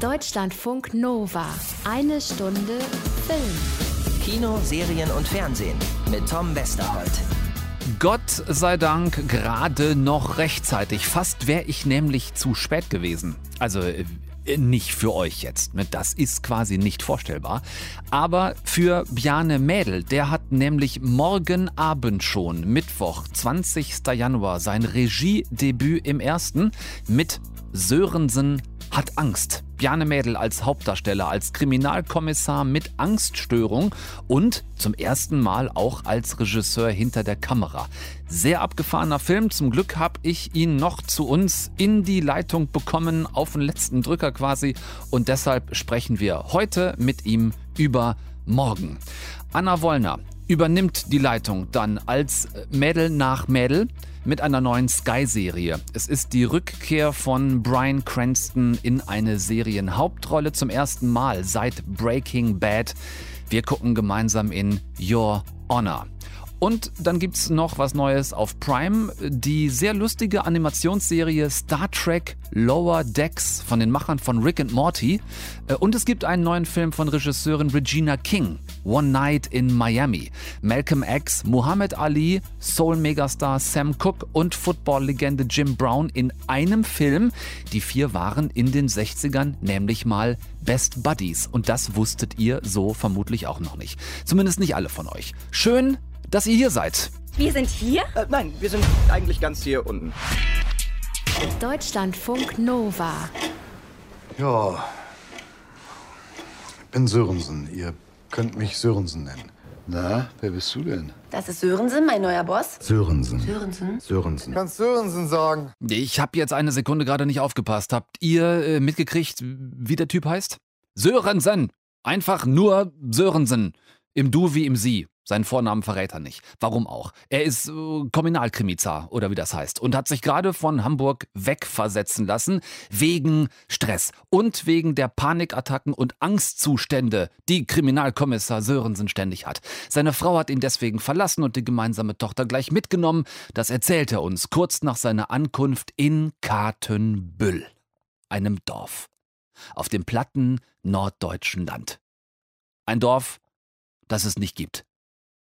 Deutschlandfunk Nova. Eine Stunde Film. Kino, Serien und Fernsehen mit Tom Westerholt. Gott sei Dank gerade noch rechtzeitig. Fast wäre ich nämlich zu spät gewesen. Also äh, nicht für euch jetzt, ne? das ist quasi nicht vorstellbar. Aber für Bjane Mädel, der hat nämlich morgen Abend schon, Mittwoch, 20. Januar, sein Regiedebüt im ersten mit Sörensen hat Angst. Bjarne Mädel als Hauptdarsteller, als Kriminalkommissar mit Angststörung und zum ersten Mal auch als Regisseur hinter der Kamera. Sehr abgefahrener Film. Zum Glück habe ich ihn noch zu uns in die Leitung bekommen, auf den letzten Drücker quasi. Und deshalb sprechen wir heute mit ihm über morgen. Anna Wollner übernimmt die Leitung dann als Mädel nach Mädel mit einer neuen Sky-Serie. Es ist die Rückkehr von Brian Cranston in eine Serienhauptrolle zum ersten Mal seit Breaking Bad. Wir gucken gemeinsam in Your Honor. Und dann gibt es noch was Neues auf Prime, die sehr lustige Animationsserie Star Trek Lower Decks von den Machern von Rick and Morty. Äh, und es gibt einen neuen Film von Regisseurin Regina King, One Night in Miami. Malcolm X, Muhammad Ali, Soul-Megastar Sam Cooke und Football-Legende Jim Brown in einem Film. Die vier waren in den 60ern nämlich mal Best Buddies. Und das wusstet ihr so vermutlich auch noch nicht. Zumindest nicht alle von euch. Schön, dass ihr hier seid. Wir sind hier? Äh, nein, wir sind eigentlich ganz hier unten. Deutschlandfunk Nova. Ja, ich bin Sörensen. Ihr könnt mich Sörensen nennen. Na, wer bist du denn? Das ist Sörensen, mein neuer Boss. Sörensen. Sörensen? Sörensen. Kannst Sörensen sagen. Ich habe jetzt eine Sekunde gerade nicht aufgepasst. Habt ihr äh, mitgekriegt, wie der Typ heißt? Sörensen. Einfach nur Sörensen. Im Du wie im Sie. Seinen Vornamen verrät er nicht. Warum auch? Er ist äh, Kriminalkrimizar oder wie das heißt und hat sich gerade von Hamburg wegversetzen lassen wegen Stress und wegen der Panikattacken und Angstzustände, die Kriminalkommissar Sörensen ständig hat. Seine Frau hat ihn deswegen verlassen und die gemeinsame Tochter gleich mitgenommen. Das erzählt er uns kurz nach seiner Ankunft in Katenbüll, einem Dorf auf dem platten norddeutschen Land. Ein Dorf, das es nicht gibt.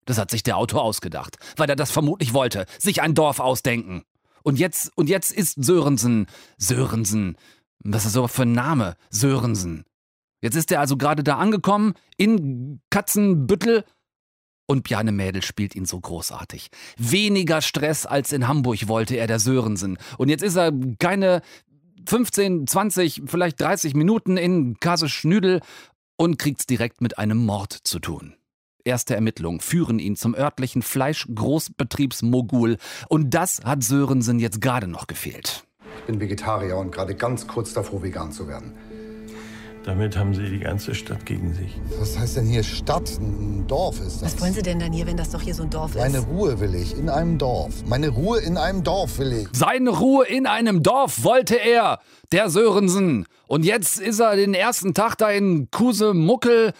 Das hat sich der Autor ausgedacht, weil er das vermutlich wollte, sich ein Dorf ausdenken. Und jetzt, und jetzt ist Sörensen, Sörensen, was ist so für ein Name? Sörensen. Jetzt ist er also gerade da angekommen, in Katzenbüttel, und Bjarne Mädel spielt ihn so großartig. Weniger Stress als in Hamburg wollte er der Sörensen. Und jetzt ist er keine 15, 20, vielleicht 30 Minuten in Kase Schnüdel und kriegt's direkt mit einem Mord zu tun. Erste Ermittlungen führen ihn zum örtlichen Fleischgroßbetriebsmogul. Und das hat Sörensen jetzt gerade noch gefehlt. Ich bin Vegetarier und gerade ganz kurz davor, vegan zu werden. Damit haben Sie die ganze Stadt gegen sich. Was heißt denn hier Stadt? Ein Dorf ist das. Was wollen Sie denn dann hier, wenn das doch hier so ein Dorf ist? Meine Ruhe will ich in einem Dorf. Meine Ruhe in einem Dorf will ich. Seine Ruhe in einem Dorf wollte er, der Sörensen. Und jetzt ist er den ersten Tag da in Kusemuckel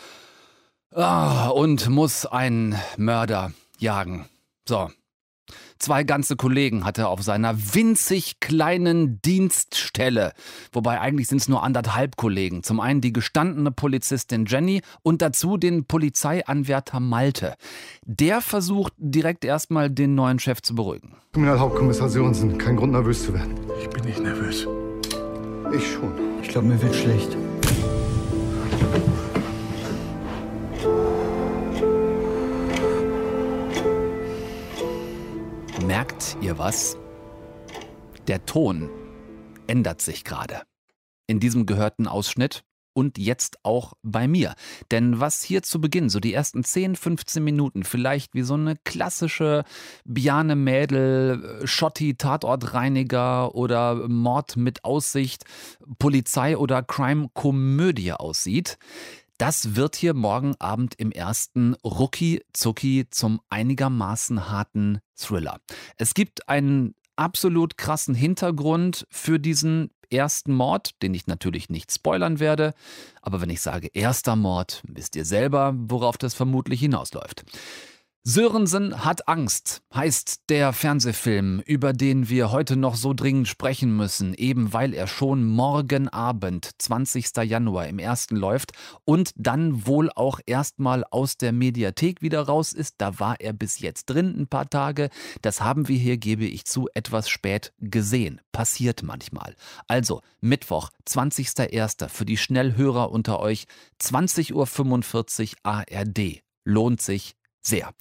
ah, und muss einen Mörder jagen. So. Zwei ganze Kollegen hat er auf seiner winzig kleinen Dienststelle. Wobei eigentlich sind es nur anderthalb Kollegen. Zum einen die gestandene Polizistin Jenny und dazu den Polizeianwärter Malte. Der versucht direkt erstmal den neuen Chef zu beruhigen. Kriminalhauptkommissar Sörensen, kein Grund nervös zu werden. Ich bin nicht nervös. Ich schon. Ich glaube, mir wird schlecht. Ihr was? Der Ton ändert sich gerade. In diesem gehörten Ausschnitt und jetzt auch bei mir. Denn was hier zu Beginn, so die ersten 10, 15 Minuten, vielleicht wie so eine klassische Biane Mädel, Schotti Tatortreiniger oder Mord mit Aussicht, Polizei oder Crime-Komödie aussieht, das wird hier morgen Abend im ersten Rucki Zucki zum einigermaßen harten Thriller. Es gibt einen absolut krassen Hintergrund für diesen ersten Mord, den ich natürlich nicht spoilern werde. Aber wenn ich sage erster Mord, wisst ihr selber, worauf das vermutlich hinausläuft. Sörensen hat Angst, heißt der Fernsehfilm, über den wir heute noch so dringend sprechen müssen, eben weil er schon morgen Abend, 20. Januar, im ersten läuft und dann wohl auch erstmal aus der Mediathek wieder raus ist. Da war er bis jetzt drin ein paar Tage. Das haben wir hier, gebe ich zu, etwas spät gesehen. Passiert manchmal. Also, Mittwoch, 20.01. für die Schnellhörer unter euch, 20.45 Uhr ARD. Lohnt sich sehr.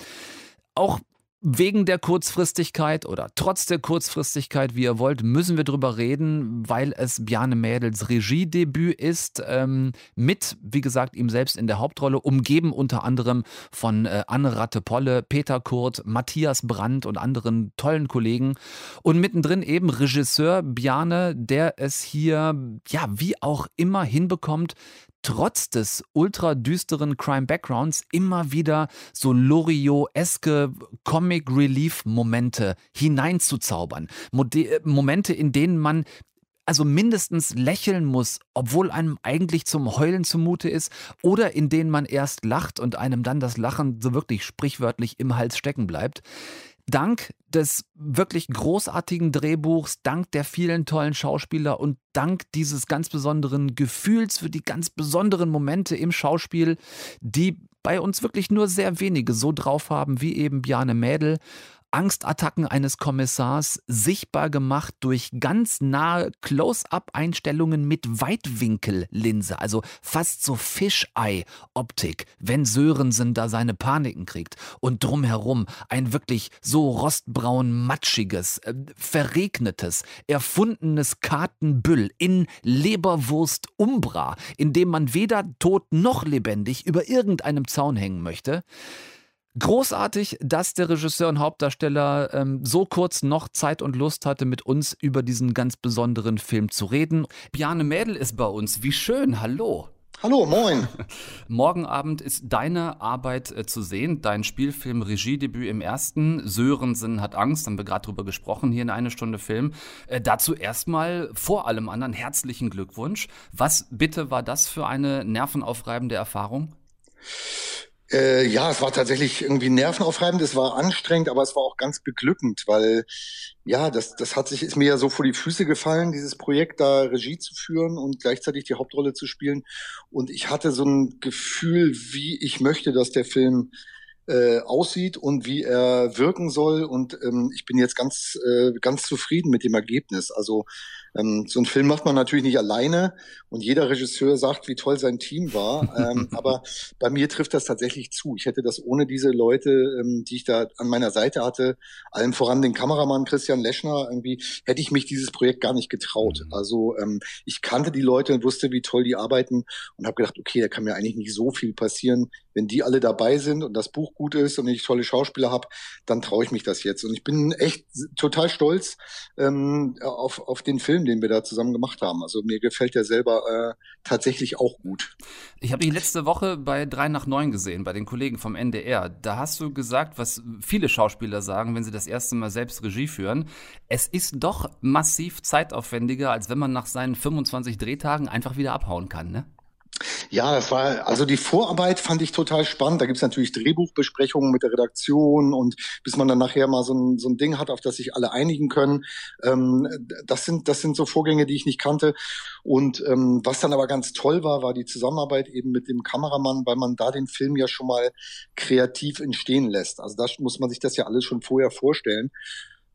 Auch Wegen der Kurzfristigkeit oder trotz der Kurzfristigkeit, wie ihr wollt, müssen wir drüber reden, weil es Bjarne Mädels Regiedebüt ist, ähm, mit, wie gesagt, ihm selbst in der Hauptrolle, umgeben unter anderem von äh, Anne Ratte-Polle, Peter Kurt, Matthias Brandt und anderen tollen Kollegen. Und mittendrin eben Regisseur Bjarne, der es hier, ja, wie auch immer hinbekommt, trotz des ultra düsteren Crime Backgrounds immer wieder so Loriot-eske Comic Relief Momente hineinzuzaubern. Mode Momente, in denen man also mindestens lächeln muss, obwohl einem eigentlich zum Heulen zumute ist, oder in denen man erst lacht und einem dann das Lachen so wirklich sprichwörtlich im Hals stecken bleibt dank des wirklich großartigen Drehbuchs, dank der vielen tollen Schauspieler und dank dieses ganz besonderen Gefühls für die ganz besonderen Momente im Schauspiel, die bei uns wirklich nur sehr wenige so drauf haben wie eben Bjane Mädel, Angstattacken eines Kommissars sichtbar gemacht durch ganz nahe Close-up-Einstellungen mit Weitwinkellinse, also fast so Fischei-Optik, wenn Sörensen da seine Paniken kriegt. Und drumherum ein wirklich so rostbraun matschiges, äh, verregnetes, erfundenes Kartenbüll in Leberwurst Umbra, in dem man weder tot noch lebendig über irgendeinem Zaun hängen möchte. Großartig, dass der Regisseur und Hauptdarsteller ähm, so kurz noch Zeit und Lust hatte, mit uns über diesen ganz besonderen Film zu reden. Bjane Mädel ist bei uns. Wie schön. Hallo. Hallo, moin. Morgen Abend ist deine Arbeit äh, zu sehen, dein Spielfilm Regiedebüt im ersten. Sörensen hat Angst, haben wir gerade drüber gesprochen hier in eine Stunde Film. Äh, dazu erstmal vor allem anderen herzlichen Glückwunsch. Was bitte war das für eine nervenaufreibende Erfahrung? Äh, ja, es war tatsächlich irgendwie nervenaufreibend, es war anstrengend, aber es war auch ganz beglückend, weil ja, das, das hat sich, ist mir ja so vor die Füße gefallen, dieses Projekt da Regie zu führen und gleichzeitig die Hauptrolle zu spielen. Und ich hatte so ein Gefühl, wie ich möchte, dass der Film äh, aussieht und wie er wirken soll. Und ähm, ich bin jetzt ganz, äh, ganz zufrieden mit dem Ergebnis. Also ähm, so ein Film macht man natürlich nicht alleine und jeder Regisseur sagt, wie toll sein Team war. ähm, aber bei mir trifft das tatsächlich zu. Ich hätte das ohne diese Leute, ähm, die ich da an meiner Seite hatte, allem voran den Kameramann Christian Leschner, irgendwie hätte ich mich dieses Projekt gar nicht getraut. Mhm. Also ähm, ich kannte die Leute und wusste, wie toll die arbeiten und habe gedacht, okay, da kann mir eigentlich nicht so viel passieren, wenn die alle dabei sind und das Buch gut ist und ich tolle Schauspieler habe, dann traue ich mich das jetzt. Und ich bin echt total stolz ähm, auf, auf den Film, den wir da zusammen gemacht haben. Also mir gefällt der selber äh, tatsächlich auch gut. Ich habe ihn letzte Woche bei 3 nach 9 gesehen, bei den Kollegen vom NDR. Da hast du gesagt, was viele Schauspieler sagen, wenn sie das erste Mal selbst Regie führen. Es ist doch massiv zeitaufwendiger, als wenn man nach seinen 25 Drehtagen einfach wieder abhauen kann, ne? Ja, das war, also die Vorarbeit fand ich total spannend. Da gibt's natürlich Drehbuchbesprechungen mit der Redaktion und bis man dann nachher mal so ein, so ein Ding hat, auf das sich alle einigen können. Ähm, das sind, das sind so Vorgänge, die ich nicht kannte. Und ähm, was dann aber ganz toll war, war die Zusammenarbeit eben mit dem Kameramann, weil man da den Film ja schon mal kreativ entstehen lässt. Also da muss man sich das ja alles schon vorher vorstellen.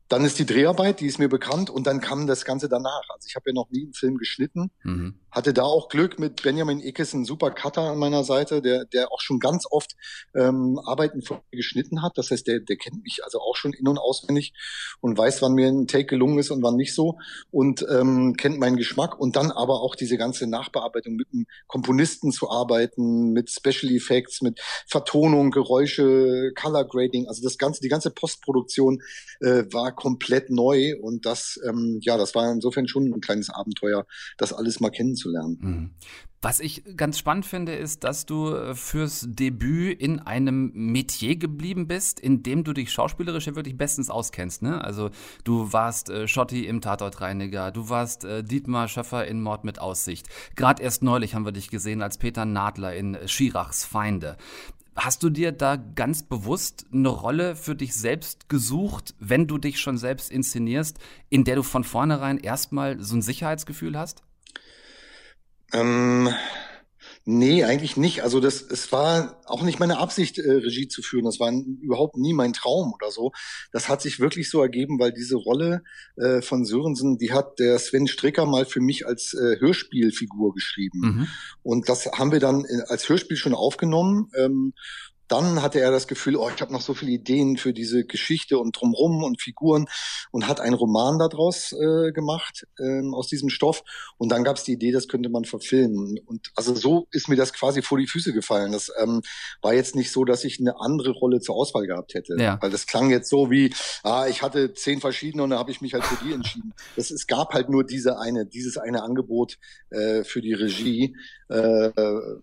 Dann ist die Dreharbeit, die ist mir bekannt, und dann kam das Ganze danach. Also ich habe ja noch nie einen Film geschnitten, mhm. Hatte da auch Glück mit Benjamin Ickes, ein super Cutter an meiner Seite, der, der auch schon ganz oft ähm, Arbeiten von mir geschnitten hat. Das heißt, der, der kennt mich also auch schon in- und auswendig und weiß, wann mir ein Take gelungen ist und wann nicht so und ähm, kennt meinen Geschmack. Und dann aber auch diese ganze Nachbearbeitung mit einem Komponisten zu arbeiten, mit Special Effects, mit Vertonung, Geräusche, Color Grading, also das ganze, die ganze Postproduktion äh, war komplett neu und das, ähm, ja, das war insofern schon ein kleines Abenteuer, das alles mal kennenzulernen. Mhm. Was ich ganz spannend finde, ist, dass du äh, fürs Debüt in einem Metier geblieben bist, in dem du dich schauspielerisch ja wirklich bestens auskennst. Ne? Also du warst äh, Schotti im Tatortreiniger, du warst äh, Dietmar Schöffer in Mord mit Aussicht. Gerade erst neulich haben wir dich gesehen als Peter Nadler in Schirachs Feinde. Hast du dir da ganz bewusst eine Rolle für dich selbst gesucht, wenn du dich schon selbst inszenierst, in der du von vornherein erstmal so ein Sicherheitsgefühl hast? Ähm, Nee, eigentlich nicht. Also das, es war auch nicht meine Absicht, äh, Regie zu führen. Das war überhaupt nie mein Traum oder so. Das hat sich wirklich so ergeben, weil diese Rolle äh, von Sörensen, die hat der Sven Stricker mal für mich als äh, Hörspielfigur geschrieben. Mhm. Und das haben wir dann äh, als Hörspiel schon aufgenommen. Ähm, dann hatte er das Gefühl, oh, ich habe noch so viele Ideen für diese Geschichte und drumrum und Figuren und hat einen Roman daraus äh, gemacht ähm, aus diesem Stoff. Und dann gab es die Idee, das könnte man verfilmen. Und also so ist mir das quasi vor die Füße gefallen. Das ähm, war jetzt nicht so, dass ich eine andere Rolle zur Auswahl gehabt hätte. Ja. Weil das klang jetzt so wie, ah, ich hatte zehn verschiedene und dann habe ich mich halt für die entschieden. Das, es gab halt nur diese eine, dieses eine Angebot äh, für die Regie. Äh,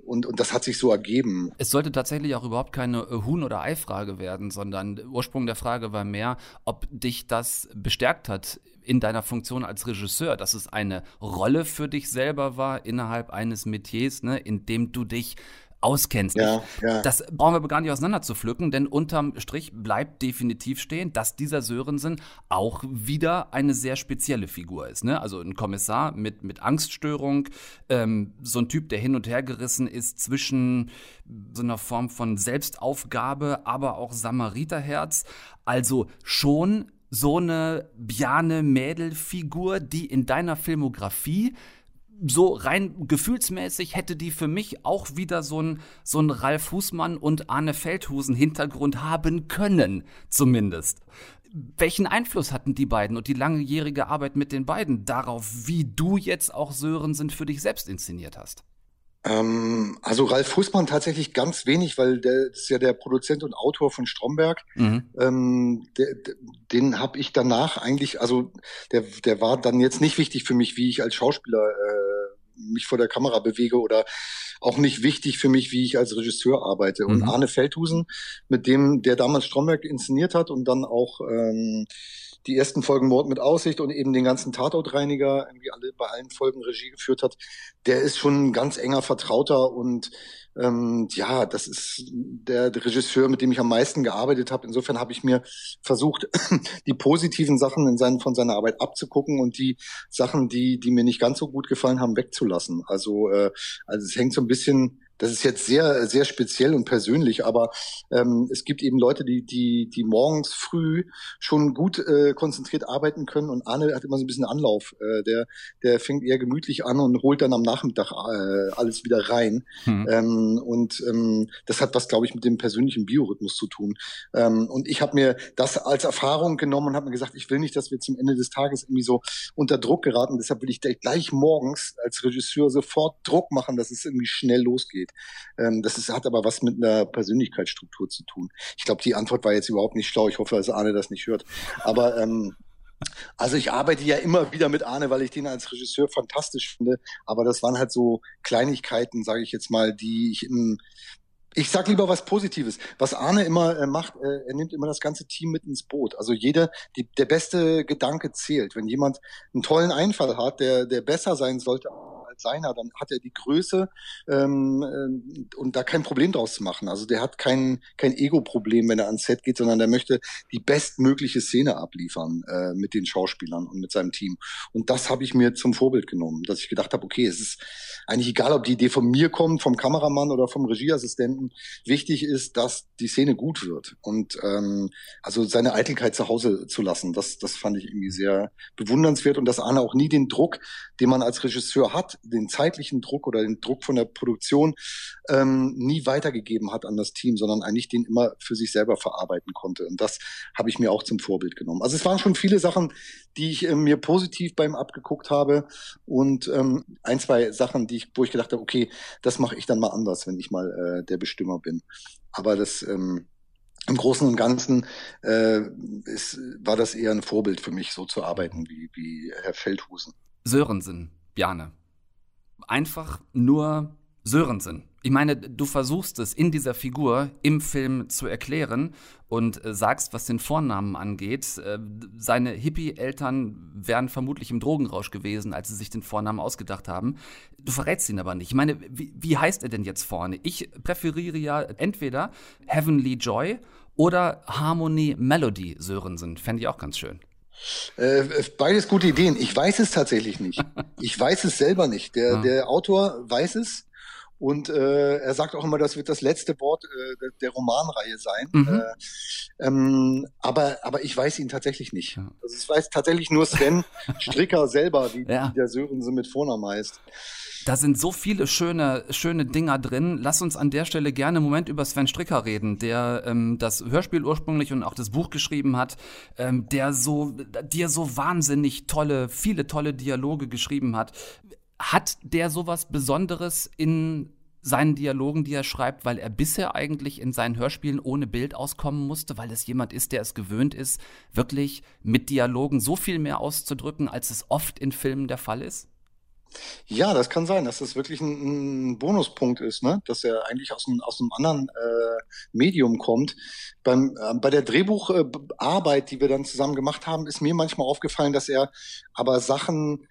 und, und das hat sich so ergeben. Es sollte tatsächlich auch überhaupt keine äh, Huhn- oder Ei-Frage werden, sondern der Ursprung der Frage war mehr, ob dich das bestärkt hat in deiner Funktion als Regisseur, dass es eine Rolle für dich selber war innerhalb eines Metiers, ne, in dem du dich auskennst. Ja, ja. Das brauchen wir gar nicht auseinander zu pflücken, denn unterm Strich bleibt definitiv stehen, dass dieser Sörensen auch wieder eine sehr spezielle Figur ist. Ne? Also ein Kommissar mit, mit Angststörung, ähm, so ein Typ, der hin und her gerissen ist zwischen so einer Form von Selbstaufgabe, aber auch Samariterherz. Also schon so eine Bjane-Mädel-Figur, die in deiner Filmografie so rein gefühlsmäßig hätte die für mich auch wieder so ein, so ein Ralf Fußmann und Arne Feldhusen Hintergrund haben können, zumindest. Welchen Einfluss hatten die beiden und die langjährige Arbeit mit den beiden darauf, wie du jetzt auch Sörensen für dich selbst inszeniert hast? Ähm, also Ralf Fußmann tatsächlich ganz wenig, weil der ist ja der Produzent und Autor von Stromberg. Mhm. Ähm, der, den habe ich danach eigentlich, also der, der war dann jetzt nicht wichtig für mich, wie ich als Schauspieler äh, mich vor der Kamera bewege oder auch nicht wichtig für mich, wie ich als Regisseur arbeite. Mhm. Und Arne Feldhusen, mit dem der damals Stromberg inszeniert hat und dann auch ähm, die ersten Folgen Mord mit Aussicht und eben den ganzen Tatortreiniger irgendwie alle bei allen Folgen Regie geführt hat, der ist schon ein ganz enger Vertrauter und ähm, ja, das ist der, Regisseur, mit dem ich am meisten gearbeitet habe. Insofern habe ich mir versucht, die positiven Sachen in seinen, von seiner Arbeit abzugucken und die Sachen, die, die mir nicht ganz so gut gefallen haben, wegzulassen. Also, äh, also es hängt so ein bisschen das ist jetzt sehr, sehr speziell und persönlich, aber ähm, es gibt eben Leute, die, die, die morgens früh schon gut äh, konzentriert arbeiten können und Arne hat immer so ein bisschen Anlauf. Äh, der, der fängt eher gemütlich an und holt dann am Nachmittag äh, alles wieder rein. Hm. Ähm, und ähm, das hat was, glaube ich, mit dem persönlichen Biorhythmus zu tun. Ähm, und ich habe mir das als Erfahrung genommen und habe mir gesagt, ich will nicht, dass wir zum Ende des Tages irgendwie so unter Druck geraten. Deshalb will ich gleich morgens als Regisseur sofort Druck machen, dass es irgendwie schnell losgeht. Ähm, das ist, hat aber was mit einer Persönlichkeitsstruktur zu tun. Ich glaube, die Antwort war jetzt überhaupt nicht schlau. Ich hoffe, dass Arne das nicht hört. Aber ähm, also ich arbeite ja immer wieder mit Arne, weil ich den als Regisseur fantastisch finde. Aber das waren halt so Kleinigkeiten, sage ich jetzt mal, die ich im ich sag lieber was Positives. Was Arne immer äh, macht, äh, er nimmt immer das ganze Team mit ins Boot. Also jeder, die, der beste Gedanke zählt. Wenn jemand einen tollen Einfall hat, der, der besser sein sollte seiner, dann hat er die Größe ähm, äh, und da kein Problem draus zu machen. Also der hat kein, kein Ego-Problem, wenn er ans Set geht, sondern der möchte die bestmögliche Szene abliefern äh, mit den Schauspielern und mit seinem Team. Und das habe ich mir zum Vorbild genommen, dass ich gedacht habe, okay, es ist eigentlich egal, ob die Idee von mir kommt, vom Kameramann oder vom Regieassistenten. Wichtig ist, dass die Szene gut wird. Und ähm, also seine Eitelkeit zu Hause zu lassen, das, das fand ich irgendwie sehr bewundernswert und dass Arne auch nie den Druck, den man als Regisseur hat, den zeitlichen Druck oder den Druck von der Produktion ähm, nie weitergegeben hat an das Team, sondern eigentlich den immer für sich selber verarbeiten konnte. Und das habe ich mir auch zum Vorbild genommen. Also es waren schon viele Sachen, die ich äh, mir positiv beim abgeguckt habe und ähm, ein, zwei Sachen, die ich, wo ich gedacht habe, okay, das mache ich dann mal anders, wenn ich mal äh, der Bestimmer bin. Aber das ähm, im Großen und Ganzen äh, ist, war das eher ein Vorbild für mich, so zu arbeiten wie, wie Herr Feldhusen. Sörensen, Bjane, einfach nur Sörensen. Ich meine, du versuchst es in dieser Figur im Film zu erklären und äh, sagst, was den Vornamen angeht. Äh, seine Hippie-Eltern wären vermutlich im Drogenrausch gewesen, als sie sich den Vornamen ausgedacht haben. Du verrätst ihn aber nicht. Ich meine, wie, wie heißt er denn jetzt vorne? Ich präferiere ja entweder Heavenly Joy oder Harmony Melody Sörensen. Fände ich auch ganz schön. Äh, beides gute Ideen. Ich weiß es tatsächlich nicht. Ich weiß es selber nicht. Der, ah. der Autor weiß es. Und äh, er sagt auch immer, das wird das letzte Wort äh, der Romanreihe sein. Mhm. Äh, ähm, aber, aber ich weiß ihn tatsächlich nicht. Also ich weiß tatsächlich nur Sven Stricker selber, wie, ja. wie der Sörensen mit Vornamen heißt. Da sind so viele schöne, schöne Dinger drin. Lass uns an der Stelle gerne einen Moment über Sven Stricker reden, der ähm, das Hörspiel ursprünglich und auch das Buch geschrieben hat, ähm, der so, dir so wahnsinnig tolle, viele tolle Dialoge geschrieben hat. Hat der sowas Besonderes in seinen Dialogen, die er schreibt, weil er bisher eigentlich in seinen Hörspielen ohne Bild auskommen musste, weil es jemand ist, der es gewöhnt ist, wirklich mit Dialogen so viel mehr auszudrücken, als es oft in Filmen der Fall ist? Ja, das kann sein, dass das wirklich ein, ein Bonuspunkt ist, ne? dass er eigentlich aus einem, aus einem anderen äh, Medium kommt. Beim, äh, bei der Drehbucharbeit, äh, die wir dann zusammen gemacht haben, ist mir manchmal aufgefallen, dass er aber Sachen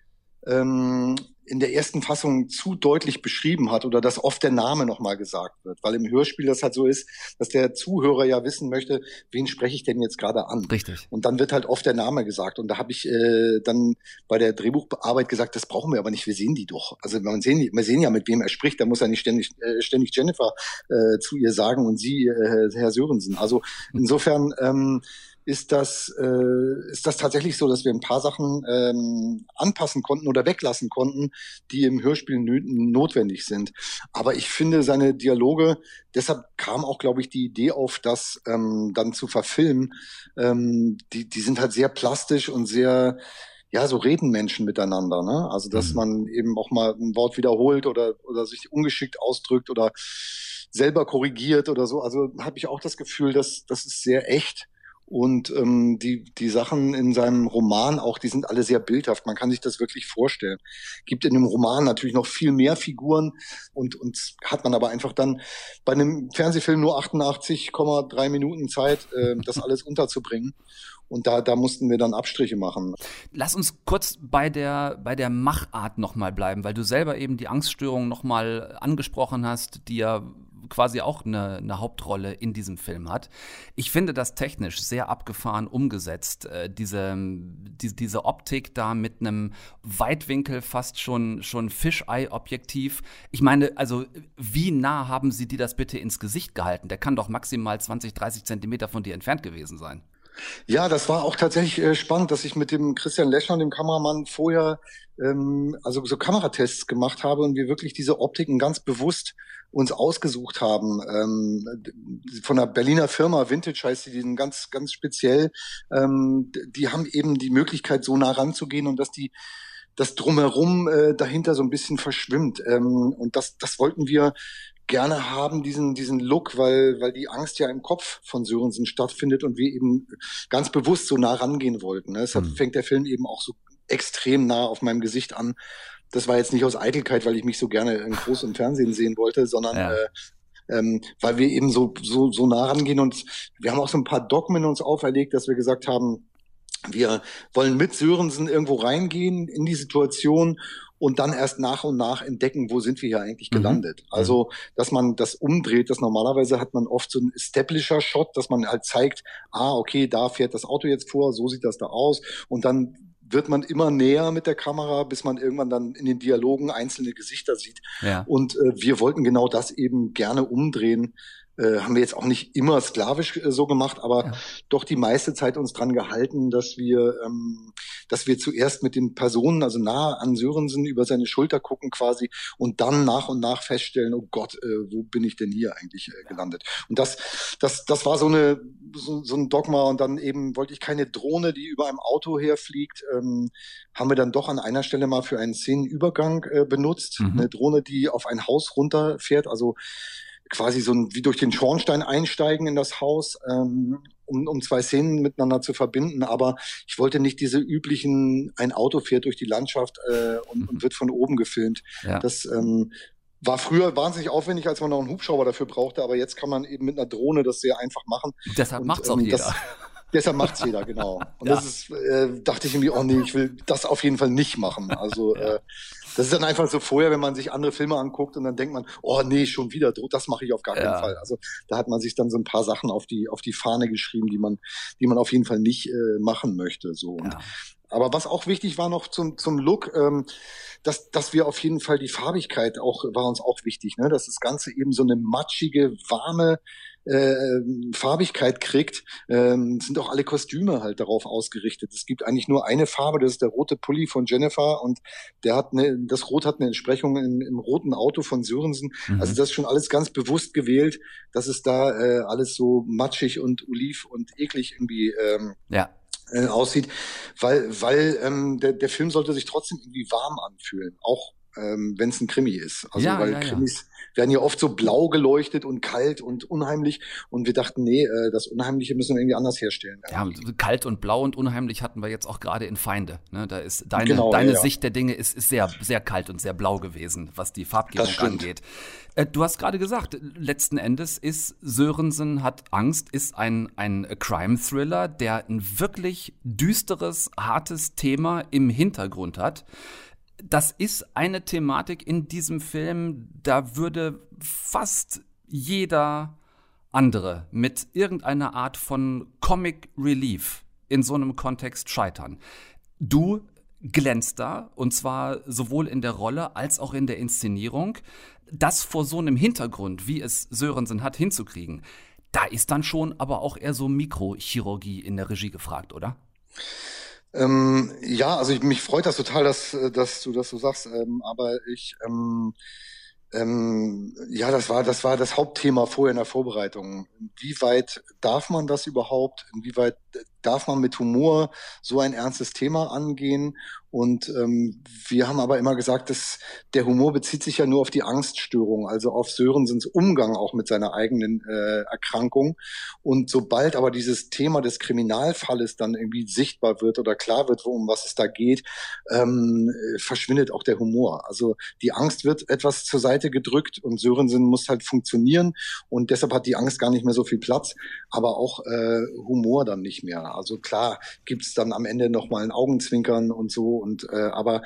ähm, in der ersten Fassung zu deutlich beschrieben hat oder dass oft der Name nochmal gesagt wird, weil im Hörspiel das halt so ist, dass der Zuhörer ja wissen möchte, wen spreche ich denn jetzt gerade an? Richtig. Und dann wird halt oft der Name gesagt und da habe ich äh, dann bei der Drehbucharbeit gesagt, das brauchen wir aber nicht, wir sehen die doch. Also wir sehen, wir sehen ja, mit wem er spricht, da muss er nicht ständig, äh, ständig Jennifer äh, zu ihr sagen und sie äh, Herr Sörensen. Also insofern ähm, ist das, äh, ist das tatsächlich so, dass wir ein paar Sachen ähm, anpassen konnten oder weglassen konnten, die im Hörspiel notwendig sind. Aber ich finde seine Dialoge, deshalb kam auch, glaube ich, die Idee auf, das ähm, dann zu verfilmen. Ähm, die, die sind halt sehr plastisch und sehr, ja, so reden Menschen miteinander, ne? Also, dass mhm. man eben auch mal ein Wort wiederholt oder, oder sich ungeschickt ausdrückt oder selber korrigiert oder so. Also habe ich auch das Gefühl, dass das ist sehr echt. Und ähm, die, die Sachen in seinem Roman auch, die sind alle sehr bildhaft. Man kann sich das wirklich vorstellen. Gibt in dem Roman natürlich noch viel mehr Figuren und, und hat man aber einfach dann bei einem Fernsehfilm nur 88,3 Minuten Zeit, äh, das alles unterzubringen. Und da, da mussten wir dann Abstriche machen. Lass uns kurz bei der, bei der Machart nochmal bleiben, weil du selber eben die Angststörung nochmal angesprochen hast, die ja quasi auch eine, eine, Hauptrolle in diesem Film hat. Ich finde das technisch sehr abgefahren umgesetzt. Äh, diese, die, diese Optik da mit einem Weitwinkel, fast schon, schon Fisheye-Objektiv. Ich meine, also wie nah haben Sie dir das bitte ins Gesicht gehalten? Der kann doch maximal 20, 30 Zentimeter von dir entfernt gewesen sein. Ja, das war auch tatsächlich äh, spannend, dass ich mit dem Christian Leschner, dem Kameramann, vorher ähm, also so Kameratests gemacht habe und wir wirklich diese Optiken ganz bewusst uns ausgesucht haben. Ähm, von einer Berliner Firma, Vintage heißt die, die sind ganz, ganz speziell. Ähm, die haben eben die Möglichkeit, so nah ranzugehen und dass die das drumherum äh, dahinter so ein bisschen verschwimmt. Ähm, und das, das wollten wir gerne haben, diesen, diesen Look, weil, weil die Angst ja im Kopf von Sörensen stattfindet und wir eben ganz bewusst so nah rangehen wollten. Ne? Deshalb mhm. fängt der Film eben auch so extrem nah auf meinem Gesicht an. Das war jetzt nicht aus Eitelkeit, weil ich mich so gerne in groß im Fernsehen sehen wollte, sondern ja. äh, ähm, weil wir eben so, so, so nah rangehen und wir haben auch so ein paar Dogmen uns auferlegt, dass wir gesagt haben, wir wollen mit Sörensen irgendwo reingehen in die Situation und dann erst nach und nach entdecken, wo sind wir hier eigentlich mhm. gelandet. Mhm. Also, dass man das umdreht, dass normalerweise hat man oft so einen Establisher-Shot, dass man halt zeigt, ah, okay, da fährt das Auto jetzt vor, so sieht das da aus und dann wird man immer näher mit der Kamera, bis man irgendwann dann in den Dialogen einzelne Gesichter sieht. Ja. Und äh, wir wollten genau das eben gerne umdrehen, äh, haben wir jetzt auch nicht immer sklavisch äh, so gemacht, aber ja. doch die meiste Zeit uns dran gehalten, dass wir, ähm, dass wir zuerst mit den Personen, also nah an Sörensen, über seine Schulter gucken quasi und dann nach und nach feststellen, oh Gott, äh, wo bin ich denn hier eigentlich äh, gelandet? Und das, das, das war so eine, so, so ein Dogma und dann eben wollte ich keine Drohne, die über einem Auto herfliegt, ähm, haben wir dann doch an einer Stelle mal für einen Szenenübergang äh, benutzt. Mhm. Eine Drohne, die auf ein Haus runterfährt, also quasi so ein, wie durch den Schornstein einsteigen in das Haus, ähm, um, um zwei Szenen miteinander zu verbinden. Aber ich wollte nicht diese üblichen, ein Auto fährt durch die Landschaft äh, und, und wird von oben gefilmt. Ja. Das, ähm, war früher wahnsinnig aufwendig, als man noch einen Hubschrauber dafür brauchte, aber jetzt kann man eben mit einer Drohne das sehr einfach machen. Deshalb macht es auch ähm, jeder. Das, deshalb macht es jeder, genau. Und ja. das ist, äh, dachte ich irgendwie, oh nee, ich will das auf jeden Fall nicht machen. Also ja. äh, das ist dann einfach so vorher, wenn man sich andere Filme anguckt und dann denkt man, oh nee, schon wieder, das mache ich auf gar keinen ja. Fall. Also da hat man sich dann so ein paar Sachen auf die auf die Fahne geschrieben, die man die man auf jeden Fall nicht äh, machen möchte. So. Und, aber was auch wichtig war noch zum zum Look. Ähm, dass, dass wir auf jeden Fall die Farbigkeit auch, war uns auch wichtig, ne? dass das Ganze eben so eine matschige, warme äh, Farbigkeit kriegt, ähm, sind auch alle Kostüme halt darauf ausgerichtet. Es gibt eigentlich nur eine Farbe, das ist der rote Pulli von Jennifer und der hat eine, das Rot hat eine Entsprechung in, im roten Auto von Sörensen. Mhm. Also das ist schon alles ganz bewusst gewählt, dass es da äh, alles so matschig und oliv und eklig irgendwie ähm, ja äh, aussieht, weil, weil ähm, der, der Film sollte sich trotzdem irgendwie warm anfühlen, auch ähm, wenn es ein Krimi ist. Also ja, weil ja, Krimis ja. werden ja oft so blau geleuchtet und kalt und unheimlich und wir dachten, nee, äh, das Unheimliche müssen wir irgendwie anders herstellen. Ja, kalt und blau und unheimlich hatten wir jetzt auch gerade in Feinde. Ne? Da ist deine, genau, deine Sicht der Dinge ist, ist sehr, sehr kalt und sehr blau gewesen, was die Farbgebung angeht. Äh, du hast gerade gesagt, letzten Endes ist Sörensen hat Angst, ist ein, ein Crime-Thriller, der ein wirklich düsteres, hartes Thema im Hintergrund hat das ist eine Thematik in diesem Film, da würde fast jeder andere mit irgendeiner Art von Comic Relief in so einem Kontext scheitern. Du glänzt da, und zwar sowohl in der Rolle als auch in der Inszenierung. Das vor so einem Hintergrund, wie es Sörensen hat, hinzukriegen, da ist dann schon aber auch eher so Mikrochirurgie in der Regie gefragt, oder? Ähm, ja, also ich, mich freut das total, dass, äh, dass du das so sagst, ähm, aber ich, ähm, ähm, ja, das war, das war das Hauptthema vorher in der Vorbereitung. Wie weit darf man das überhaupt? Inwieweit darf man mit Humor so ein ernstes Thema angehen? Und ähm, wir haben aber immer gesagt, dass der Humor bezieht sich ja nur auf die Angststörung, also auf Sörensens Umgang auch mit seiner eigenen äh, Erkrankung. Und sobald aber dieses Thema des Kriminalfalles dann irgendwie sichtbar wird oder klar wird, um was es da geht, ähm, verschwindet auch der Humor. Also die Angst wird etwas zur Seite gedrückt und Sörensen muss halt funktionieren und deshalb hat die Angst gar nicht mehr so viel Platz, aber auch äh, Humor dann nicht mehr. Also klar gibt's dann am Ende nochmal ein Augenzwinkern und so, und äh, aber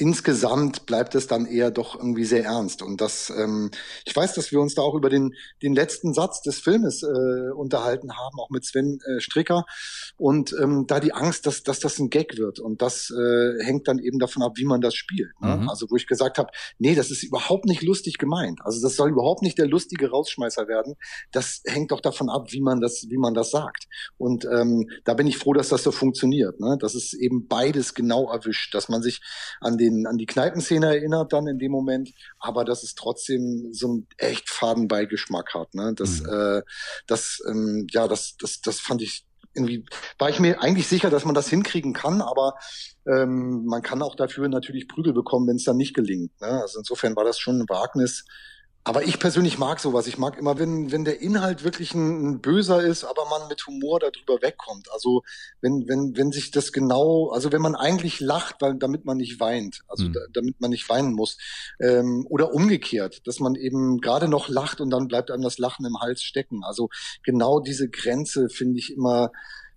insgesamt bleibt es dann eher doch irgendwie sehr ernst. Und das, ähm, ich weiß, dass wir uns da auch über den, den letzten Satz des Filmes äh, unterhalten haben, auch mit Sven äh, Stricker. Und ähm, da die Angst, dass, dass das ein Gag wird. Und das äh, hängt dann eben davon ab, wie man das spielt. Ne? Mhm. Also wo ich gesagt habe, nee, das ist überhaupt nicht lustig gemeint. Also das soll überhaupt nicht der lustige Rausschmeißer werden. Das hängt doch davon ab, wie man das, wie man das sagt. Und ähm, da bin ich froh, dass das so funktioniert. Ne? Dass es eben beides genau erwischt, dass man sich an den den, an die Kneipenszene erinnert dann in dem Moment, aber dass es trotzdem so einen echt Fadenbeigeschmack hat. Ne? Das, mhm. äh, das, ähm, ja, das, das, das fand ich irgendwie, war ich mir eigentlich sicher, dass man das hinkriegen kann, aber ähm, man kann auch dafür natürlich Prügel bekommen, wenn es dann nicht gelingt. Ne? Also insofern war das schon ein Wagnis, aber ich persönlich mag sowas. Ich mag immer, wenn, wenn der Inhalt wirklich ein, ein, böser ist, aber man mit Humor darüber wegkommt. Also wenn, wenn, wenn sich das genau, also wenn man eigentlich lacht, weil damit man nicht weint, also mhm. da, damit man nicht weinen muss. Ähm, oder umgekehrt, dass man eben gerade noch lacht und dann bleibt einem das Lachen im Hals stecken. Also genau diese Grenze finde ich immer